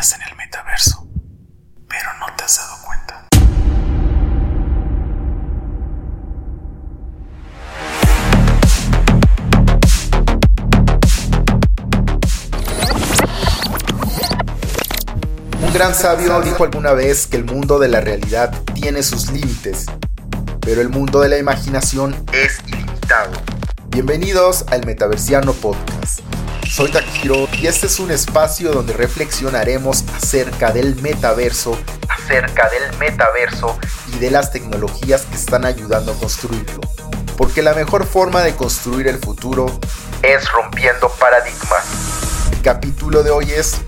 Estás en el metaverso, pero no te has dado cuenta. Un gran sabio dijo alguna vez que el mundo de la realidad tiene sus límites, pero el mundo de la imaginación es ilimitado. Bienvenidos al Metaversiano Podcast. Soy Takiro y este es un espacio donde reflexionaremos acerca del metaverso, acerca del metaverso y de las tecnologías que están ayudando a construirlo. Porque la mejor forma de construir el futuro es rompiendo paradigmas. El capítulo de hoy es